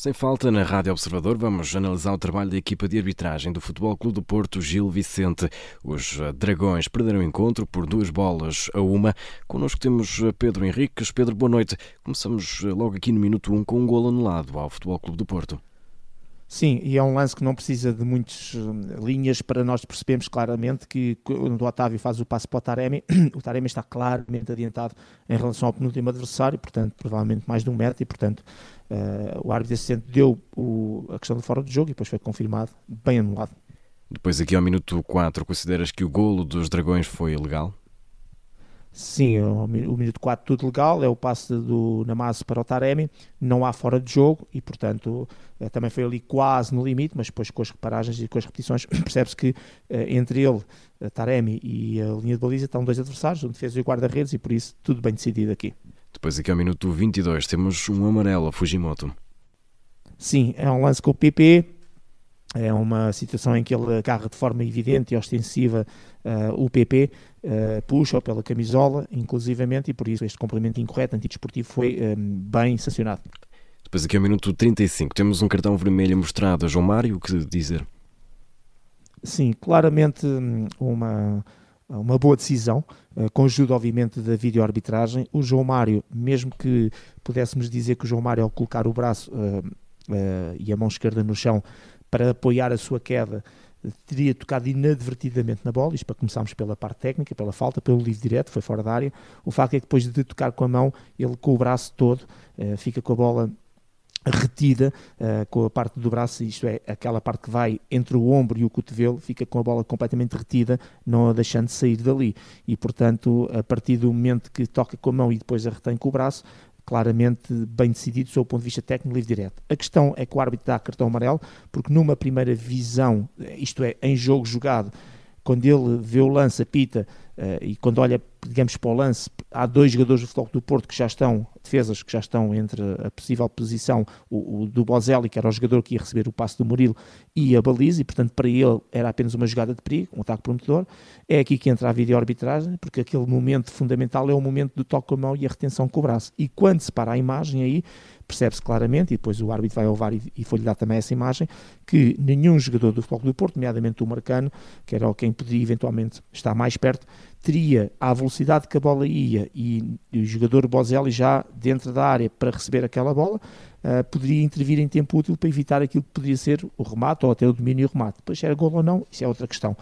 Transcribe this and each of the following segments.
Sem falta, na Rádio Observador, vamos analisar o trabalho da equipa de arbitragem do Futebol Clube do Porto, Gil Vicente. Os eh, Dragões perderam o encontro por duas bolas a uma. Connosco temos eh, Pedro Henriques. Pedro, boa noite. Começamos eh, logo aqui no minuto 1 um, com um golo anulado ao Futebol Clube do Porto. Sim, e é um lance que não precisa de muitas linhas para nós percebermos claramente que quando o Otávio faz o passo para o Taremi, o Taremi está claramente adiantado em relação ao penúltimo adversário, portanto, provavelmente mais de um metro, e portanto Uh, o árbitro assistente deu o, a questão de fora do jogo e depois foi confirmado, bem anulado. Depois, aqui ao minuto 4, consideras que o golo dos Dragões foi legal? Sim, o, o minuto 4 tudo legal, é o passe do Namazo para o Taremi, não há fora de jogo e, portanto, eh, também foi ali quase no limite, mas depois com as reparagens e com as repetições percebe-se que eh, entre ele, Taremi e a linha de baliza estão dois adversários, um defesa e o guarda-redes e por isso tudo bem decidido aqui. Depois aqui ao minuto 22 temos um amarelo a Fujimoto. Sim, é um lance com o PP, é uma situação em que ele agarra de forma evidente e ostensiva uh, o PP, uh, eh, puxa-o pela camisola, inclusivamente, e por isso este complemento incorreto antidesportivo foi um, eh, bem sancionado. Depois aqui ao minuto 35 temos um cartão vermelho mostrado a João Mário, o que dizer? Sim, claramente hum, uma uma boa decisão, eh, com ajuda, obviamente, da videoarbitragem. O João Mário, mesmo que pudéssemos dizer que o João Mário, ao colocar o braço uh, uh, e a mão esquerda no chão para apoiar a sua queda, teria tocado inadvertidamente na bola, isto para começarmos pela parte técnica, pela falta, pelo livre direto, foi fora da área. O facto é que depois de tocar com a mão, ele com o braço todo, uh, fica com a bola retida uh, com a parte do braço, isto é, aquela parte que vai entre o ombro e o cotovelo, fica com a bola completamente retida, não a deixando de sair dali. E, portanto, a partir do momento que toca com a mão e depois a retém com o braço, claramente bem decidido sob o ponto de vista técnico livre direto. A questão é que o árbitro dá cartão amarelo, porque numa primeira visão, isto é, em jogo jogado, quando ele vê o lance, apita, uh, e quando olha, digamos, para o lance, há dois jogadores do Futebol do Porto que já estão, defesas que já estão entre a possível posição, o, o do Bozelli, que era o jogador que ia receber o passe do Murilo, e a baliza, e portanto para ele era apenas uma jogada de perigo, um ataque prometedor. É aqui que entra a vídeo-arbitragem, porque aquele momento fundamental é o momento do toque com a mão e a retenção com o braço. E quando se para a imagem aí, percebe-se claramente, e depois o árbitro vai ao VAR e, e foi-lhe dar também essa imagem, que nenhum jogador do Futebol do Porto, nomeadamente o Marcano, que era quem poderia eventualmente estar mais perto, teria a velocidade que a bola ia e, o jogador Bozelli já dentro da área para receber aquela bola, uh, poderia intervir em tempo útil para evitar aquilo que poderia ser o remate ou até o domínio e o remate. Depois, era gol ou não, isso é outra questão.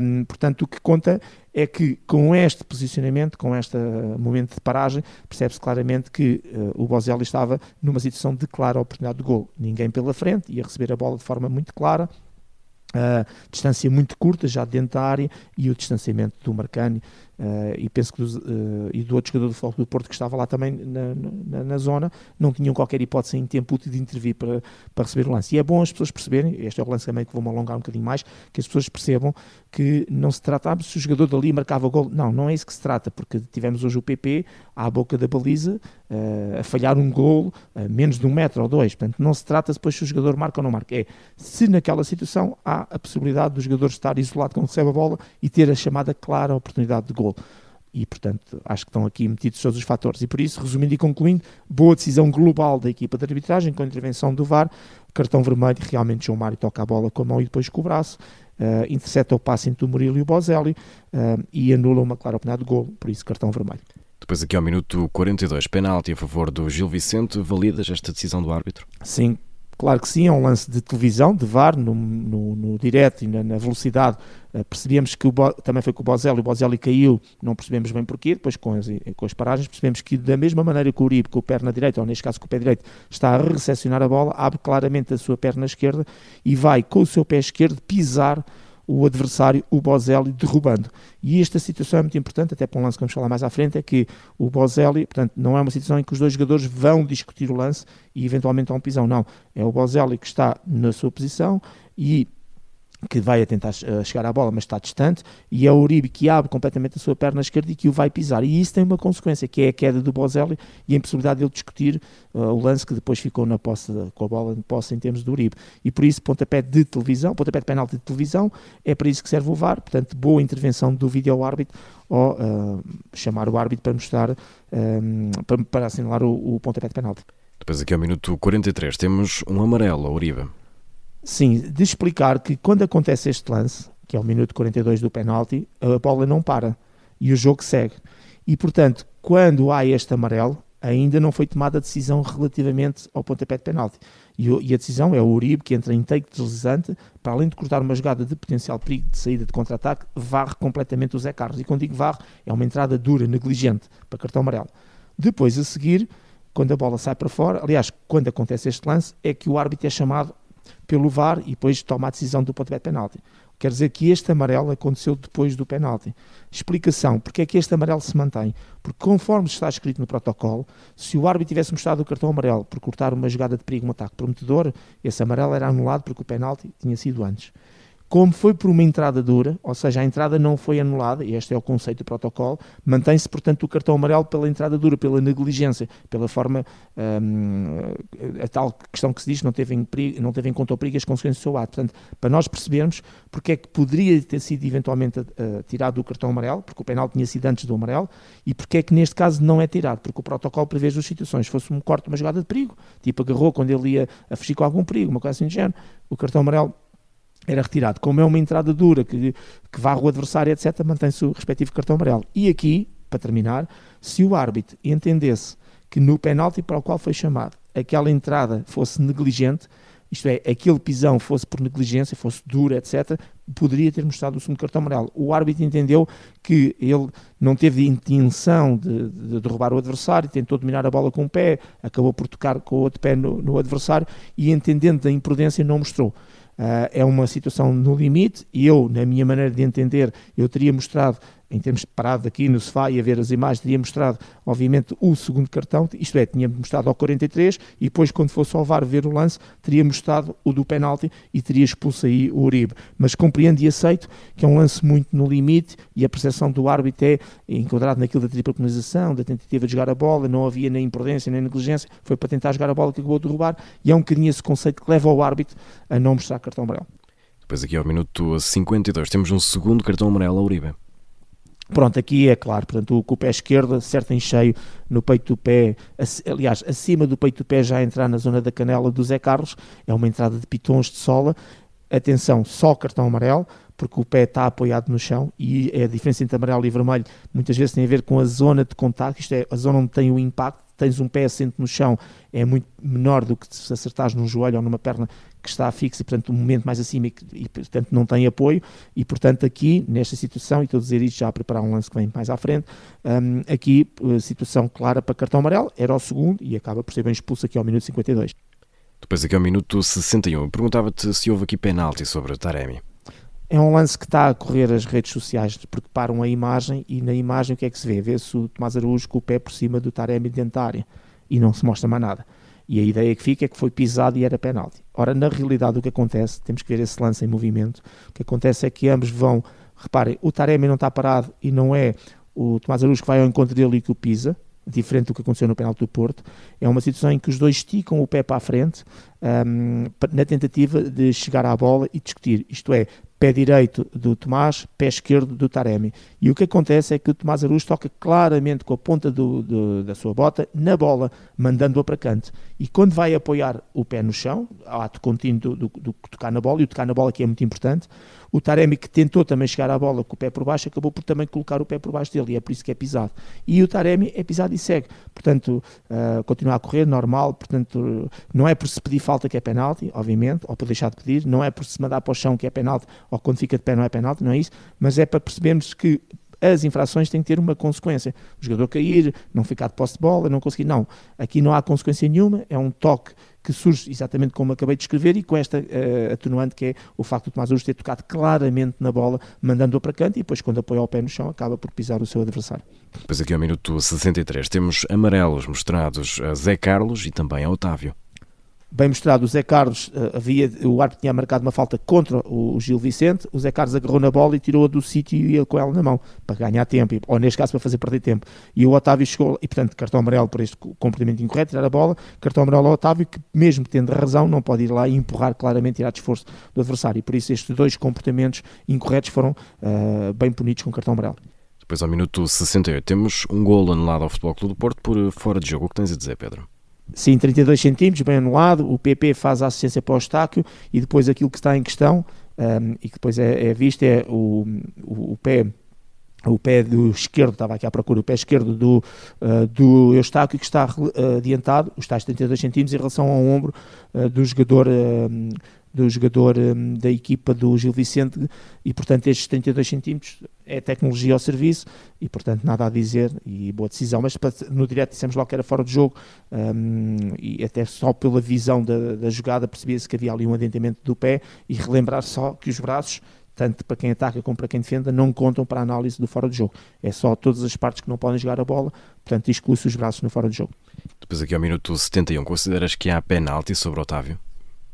Um, portanto, o que conta é que com este posicionamento, com este momento de paragem, percebe-se claramente que uh, o Bozelli estava numa situação de clara oportunidade de gol. Ninguém pela frente, ia receber a bola de forma muito clara, Uh, distância muito curta já dentro da área e o distanciamento do Marcani Uh, e penso que dos, uh, e do outro jogador do Futebol do Porto que estava lá também na, na, na, zona, não tinham qualquer hipótese em tempo útil de intervir para, para receber o lance. E é bom as pessoas perceberem, este é o lance também que vou-me alongar um bocadinho mais, que as pessoas percebam que não se trata, ah, se o jogador dali marcava gol, não, não é isso que se trata, porque tivemos hoje o PP à boca da baliza a falhar um gol a menos de um metro ou dois, portanto não se trata depois se o jogador marca ou não marca, é se naquela situação há a possibilidade do jogador estar isolado quando recebe a bola e ter a chamada clara oportunidade de gol gol. E, portanto, acho que estão aqui metidos todos os fatores. E por isso, resumindo e concluindo, boa decisão global da equipa de arbitragem, com a intervenção do VAR, cartão vermelho, realmente João Mário toca a bola com a mão e depois com o braço, uh, intercepta o passe entre o Murilo e o Bozelli uh, e anula uma clara oportunidade de gol, por isso cartão vermelho. Depois aqui ao minuto 42, penalti a favor do Gil Vicente, validas esta decisão do árbitro? Sim, Claro que sim, é um lance de televisão, de VAR, no, no, no direto e na, na velocidade. Uh, percebemos que o Bo, também foi com o Bozelli, o Bozelli caiu, não percebemos bem porquê, depois com as, com as paragens percebemos que da mesma maneira que o Uribe, com o perna direita, ou neste caso com o pé direito, está a recepcionar a bola, abre claramente a sua perna esquerda e vai com o seu pé esquerdo pisar o adversário, o Bozelli, derrubando. E esta situação é muito importante, até para um lance que vamos falar mais à frente, é que o Bozelli, portanto, não é uma situação em que os dois jogadores vão discutir o lance e eventualmente há um pisão, não. É o Bozelli que está na sua posição e que vai a tentar uh, chegar à bola, mas está distante, e é o Uribe que abre completamente a sua perna esquerda e que o vai pisar. E isso tem uma consequência, que é a queda do Bozelli e a impossibilidade de ele discutir uh, o lance que depois ficou na posse, com a bola de posse em termos do Uribe. E por isso, pontapé de televisão, pontapé de penalti de televisão, é para isso que serve o VAR, portanto, boa intervenção do vídeo-árbitro ou uh, chamar o árbitro para mostrar, um, para, para assinalar o, o pontapé de penalti. Depois aqui ao minuto 43 temos um amarelo a Uribe. Sim, de explicar que quando acontece este lance, que é o minuto 42 do penalti, a bola não para e o jogo segue. E portanto, quando há este amarelo, ainda não foi tomada a decisão relativamente ao pontapé de penalti. E, e, a decisão é o Uribe que entra em take deslizante, para além de cortar uma jogada de potencial perigo de saída de contra-ataque, varre completamente o Zé Carlos. E quando digo varre, é uma entrada dura, negligente, para cartão amarelo. Depois, a seguir, quando a bola sai para fora, aliás, quando acontece este lance, é que o árbitro é chamado pelo VAR e depois toma a decisão do pontapé de penalti. Quer dizer que este amarelo aconteceu depois do penalti. Explicação: porque é que este amarelo se mantém? Porque, conforme está escrito no protocolo, se o árbitro tivesse mostrado o cartão amarelo por cortar uma jogada de perigo, um ataque prometedor, esse amarelo era anulado porque o penalti tinha sido antes. Como foi por uma entrada dura, ou seja, a entrada não foi anulada, e este é o conceito do protocolo, mantém-se, portanto, o cartão amarelo pela entrada dura, pela negligência, pela forma, hum, a tal questão que se diz, não teve, em não teve em conta o perigo e as consequências do seu ato. Portanto, para nós percebermos porque é que poderia ter sido eventualmente uh, tirado o cartão amarelo, porque o penal tinha sido antes do amarelo, e porque é que neste caso não é tirado, porque o protocolo prevê duas situações. Se fosse um corte, uma jogada de perigo, tipo agarrou quando ele ia a fugir com algum perigo, uma coisa assim de género, o cartão amarelo era retirado. Como é uma entrada dura que, que varre o adversário, etc., mantém-se o respectivo cartão amarelo. E aqui, para terminar, se o árbitro entendesse que no penalti para o qual foi chamado aquela entrada fosse negligente, isto é, aquele pisão fosse por negligência, fosse dura, etc., poderia ter mostrado o segundo cartão amarelo. O árbitro entendeu que ele não teve intenção de, de derrubar o adversário, tentou dominar a bola com o pé, acabou por tocar com o outro pé no, no adversário e, entendendo da imprudência, não mostrou. Uh, é uma situação no limite e eu, na minha maneira de entender, eu teria mostrado em termos parado aqui no sofá e a ver as imagens, teria mostrado, obviamente, o segundo cartão, isto é, tinha mostrado ao 43 e depois, quando fosse ao VAR ver o lance, teria mostrado o do penalti e teria expulso aí o Uribe. Mas compreendo e aceito que é um lance muito no limite e a percepção do árbitro é enquadrado naquilo da tripla penalização, da tentativa de jogar a bola, não havia nem imprudência nem negligência, foi para tentar jogar a bola que acabou de derrubar e é um bocadinho esse conceito que leva o árbitro a não mostrar cartão amarelo. Depois aqui ao minuto 52 temos um segundo cartão amarelo a Uribe. Pronto, aqui é claro, portanto, com o pé esquerdo, certo em cheio no peito do pé, aliás, acima do peito do pé já entrar na zona da canela do Zé Carlos, é uma entrada de pitons de sola, atenção, só cartão amarelo, porque o pé está apoiado no chão e é a diferença entre amarelo e vermelho muitas vezes tem a ver com a zona de contacto, isto é, a zona onde tem o impacto, tens um pé assente no chão, é muito menor do que se acertares num joelho ou numa perna que está fixa e, portanto, um momento mais acima e, e, portanto, não tem apoio. E, portanto, aqui, nesta situação, e estou a dizer isto já a preparar um lance que vem mais à frente, um, aqui, eh, situação clara para cartão amarelo, era o segundo e acaba por ser bem expulso aqui ao minuto 52. Depois aqui ao minuto 61, perguntava-te se houve aqui penalti sobre Taremi. É um lance que está a correr as redes sociais porque param a imagem e na imagem o que é que se vê? Vê-se o Tomás Araújo com o pé por cima do Taremi área e não se mostra mais nada. E a ideia que fica é que foi pisado e era penalti. Ora, na realidade, o que acontece, temos que ver esse lance em movimento, o que acontece é que ambos vão, reparem, o Taremi não está parado e não é o Tomás Aruz que vai ao encontro dele e que o pisa, diferente do que aconteceu no penalti do Porto, é uma situação em que os dois esticam o pé para a frente um, na tentativa de chegar à bola e discutir, isto é, pé direito do Tomás, pé esquerdo do Taremi. E o que acontece é que o Tomás Aruz toca claramente com a ponta do, do, da sua bota na bola, mandando-a para canto. E quando vai apoiar o pé no chão, ato contínuo do, do, do, tocar na bola, e o tocar na bola aqui é muito importante, o Taremi que tentou também chegar à bola com o pé por baixo, acabou por também colocar o pé por baixo dele, e é por isso que é pisado. E o Taremi é pisado e segue. Portanto, uh, continua a correr, normal, portanto, não é por se pedir falta que é penalti, obviamente, ou por deixar de pedir, não é por se mandar para o chão que é penalti, ou quando fica de pé não é penalti, não é isso, mas é para percebermos que as infrações têm que ter uma consequência. O jogador cair, não ficar de posse de bola, não conseguir. Não, aqui não há consequência nenhuma, é um toque que surge exatamente como acabei de escrever e com esta uh, atenuante que é o facto de Tomás Urso ter tocado claramente na bola, mandando-a para canto e depois quando apoia o pé no chão acaba por pisar o seu adversário. Depois aqui ao minuto 63 temos amarelos mostrados a Zé Carlos e também a Otávio bem mostrado, o Zé Carlos uh, havia, o árbitro tinha marcado uma falta contra o, Gil Vicente, o Zé Carlos agarrou na bola e tirou-a do sítio e ia com ela na mão, para ganhar tempo, ou neste caso para fazer perder tempo. E o Otávio chegou, e portanto, cartão amarelo por este comportamento incorreto, tirar a bola, cartão amarelo ao Otávio, que mesmo tendo razão, não pode ir lá e empurrar claramente, tirar de esforço do adversário. E por isso estes dois comportamentos incorretos foram uh, bem punidos com cartão amarelo. Depois, ao minuto 68, temos um gol anulado ao Futebol Clube do Porto por fora de jogo. O que tens a dizer, Pedro? Sim, 32 centímetros, bem anulado. O PP faz a assistência para o Estáquio e depois aquilo que está em questão um, e que depois é, é visto é o, o, o, pé o pé do esquerdo, estava aqui à procura, o pé esquerdo do, uh, do Eustáquio que está uh, adiantado, os tais 32 centímetros em relação ao ombro uh, do jogador do jogador um, da equipa do Gil Vicente e portanto estes 32 centímetros é tecnologia ao serviço e portanto nada a dizer e boa decisão, mas no direto dissemos logo que era fora de jogo um, e até só pela visão da, da jogada percebia-se que havia ali um adiantamento do pé e relembrar só que os braços tanto para quem ataca como para quem defenda, não contam para a análise do fora de jogo. É só todas as partes que não podem jogar a bola, portanto, exclui-se os braços no fora de jogo. Depois, aqui ao minuto 71, consideras que há penalti sobre Otávio?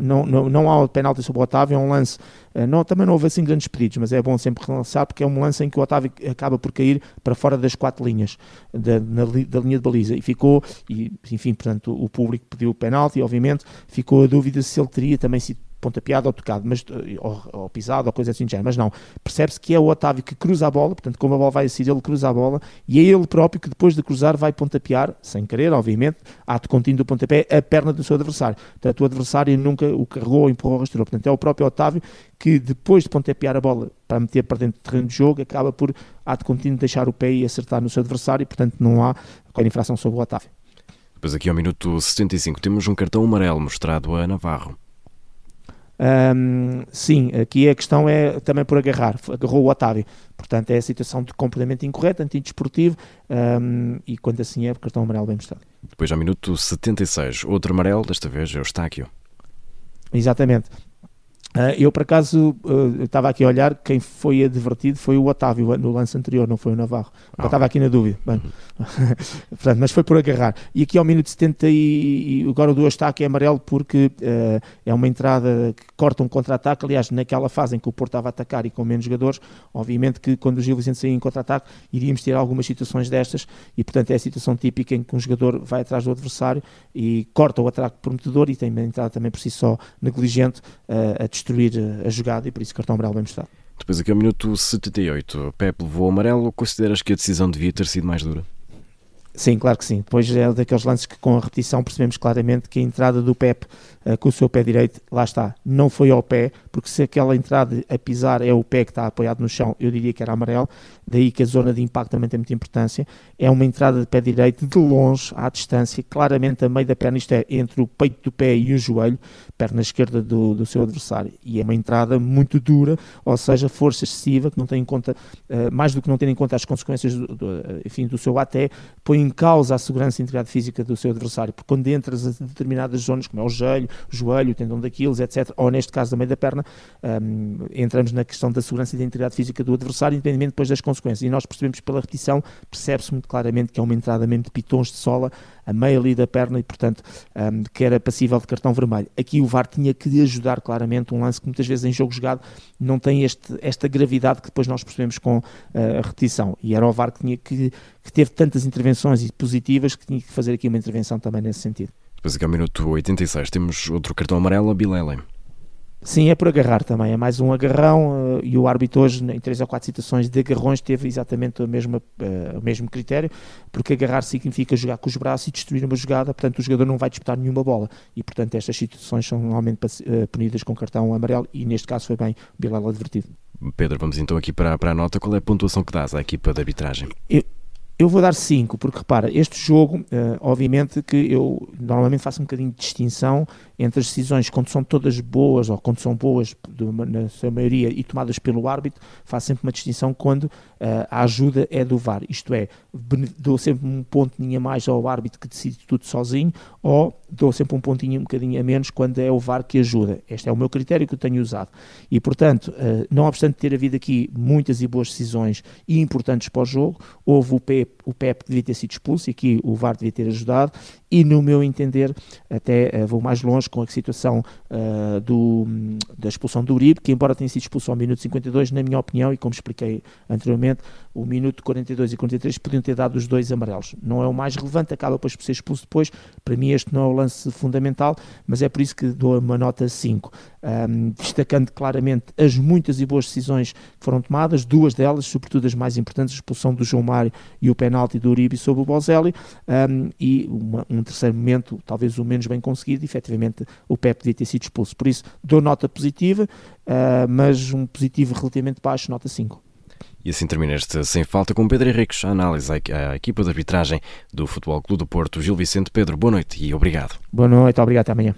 Não, não, não há penalti sobre o Otávio, é um lance. Eh, não, também não houve assim grandes pedidos, mas é bom sempre relançar porque é um lance em que o Otávio acaba por cair para fora das quatro linhas da, na, da linha de baliza e ficou, e, enfim, portanto, o público pediu o penalti, obviamente, ficou a dúvida se ele teria também sido pontapeado ou tocado, mas, ou, ou pisado ou coisa assim de género, mas não. Percebe-se que é o Otávio que cruza a bola, portanto, como a bola vai a sair, ele cruza a bola e é ele próprio que depois de cruzar vai pontapear, sem querer, obviamente, ato contínuo do pontapé, a perna do seu adversário. Portanto, o adversário nunca o carregou, empurrou, restaurou. Portanto, é o próprio Otávio que depois de pontapear a bola para meter para dentro do terreno de jogo, acaba por, ato contínuo, deixar o pé e acertar no seu adversário e, portanto, não há qualquer infração sobre o Otávio. Depois aqui ao minuto 75 temos um cartão amarelo mostrado a Navarro. Sim, aqui a questão é também por agarrar, agarrou o Otávio, portanto é a situação de completamente incorreta, antidesportivo um, e quando assim é, cartão amarelo bem mostrado. Depois ao minuto 76, outro amarelo, desta vez é o Estáquio. Exatamente, eu, por acaso, uh, estava aqui a olhar, quem foi advertido foi o Otávio no lance anterior, não foi o Navarro. Ah. Estava aqui na dúvida. Bem, Portanto, mas foi por agarrar. E aqui ao minuto 70 e, e agora o do está é amarelo porque uh, é uma entrada que corta um contra-ataque. Aliás, naquela fase em que o Porto estava a atacar e com menos jogadores, obviamente que quando o Gil Vicente saía em contra-ataque, iríamos ter algumas situações destas e, portanto, é a situação típica em que um jogador vai atrás do adversário e corta o ataque prometedor e tem uma entrada também por si só negligente a destruir destruir a jogada e por isso cartão amarelo bem mostrado. Depois aqui ao minuto 78, Pepe levou amarelo. Consideras que a decisão devia ter sido mais dura? Sim, claro que sim. Depois é daqueles lances que com a repetição percebemos claramente que a entrada do Pep uh, com o seu pé direito, lá está, não foi ao pé, porque se aquela entrada a pisar é o pé que está apoiado no chão, eu diria que era amarelo, daí que a zona de impacto também tem muita importância. É uma entrada de pé direito de longe, à distância, claramente a meio da perna, isto é, entre o peito do pé e o joelho, perna esquerda do, do seu adversário. E é uma entrada muito dura, ou seja, força excessiva, que não tem em conta, uh, mais do que não ter em conta as consequências do, do, enfim, do seu até, põe em causa a segurança e integridade física do seu adversário, porque quando entras em determinadas zonas, como é o joelho, joelho, tendão daqueles, etc., ou neste caso meio da perna, um, entramos na questão da segurança e da integridade física do adversário, independentemente depois das consequências. E nós percebemos pela repetição, percebe-se muito claramente que é uma entrada mesmo de pitons de sola a meio ali da perna e, portanto, um, que era passível de cartão vermelho. Aqui o VAR tinha que ajudar claramente um lance que muitas vezes em jogo jogado não tem este, esta gravidade que depois nós percebemos com uh, a repetição. E era o VAR que, tinha que, que teve tantas intervenções positivas que tinha que fazer aqui uma intervenção também nesse sentido. Depois aqui ao minuto 86 temos outro cartão amarelo a Bilele. Sim, é por agarrar também, é mais um agarrão uh, e o árbitro hoje, em três ou quatro situações de agarrões, teve exatamente o mesmo, uh, o mesmo critério, porque agarrar significa jogar com os braços e destruir uma jogada, portanto o jogador não vai disputar nenhuma bola e portanto estas situações são normalmente uh, punidas com cartão amarelo e neste caso foi bem o Bilal advertido. Pedro, vamos então aqui para, para a nota, qual é a pontuação que dás à equipa de arbitragem? Eu, eu vou dar 5, porque repara, este jogo, uh, obviamente que eu normalmente faço um bocadinho de distinção entre as decisões quando são todas boas ou quando são boas na sua maioria e tomadas pelo árbitro, faço sempre uma distinção quando uh, a ajuda é do VAR, isto é, dou sempre um pontinho a mais ao árbitro que decide tudo sozinho ou dou sempre um pontinho um bocadinho a menos quando é o VAR que ajuda. Este é o meu critério que eu tenho usado. E portanto, uh, não obstante ter havido aqui muitas e boas decisões e importantes para o jogo, houve o P o Pep devia ter sido expulso e aqui o VAR devia ter ajudado e no meu entender até uh, vou mais longe com a situação uh, do, da expulsão do Uribe, que embora tenha sido expulso ao minuto 52, na minha opinião e como expliquei anteriormente, o minuto 42 e 43 podiam ter dado os dois amarelos. Não é o mais relevante, acaba depois por ser expulso depois, para mim este não é o lance fundamental, mas é por isso que dou uma nota 5. Um, destacando claramente as muitas e boas decisões que foram tomadas, duas delas, sobretudo as mais importantes, a expulsão do João Mário e o penalti do Uribe sobre o Bozelli, um, e uma, um terceiro momento, talvez o menos bem conseguido, efetivamente o Pep podia ter sido expulso. Por isso, dou nota positiva, uh, mas um positivo relativamente baixo, nota 5. E assim termina este Sem Falta com Pedro Henriques, a análise à equipa de arbitragem do Futebol Clube do Porto, Gil Vicente. Pedro, boa noite e obrigado. Boa noite, obrigado, até amanhã.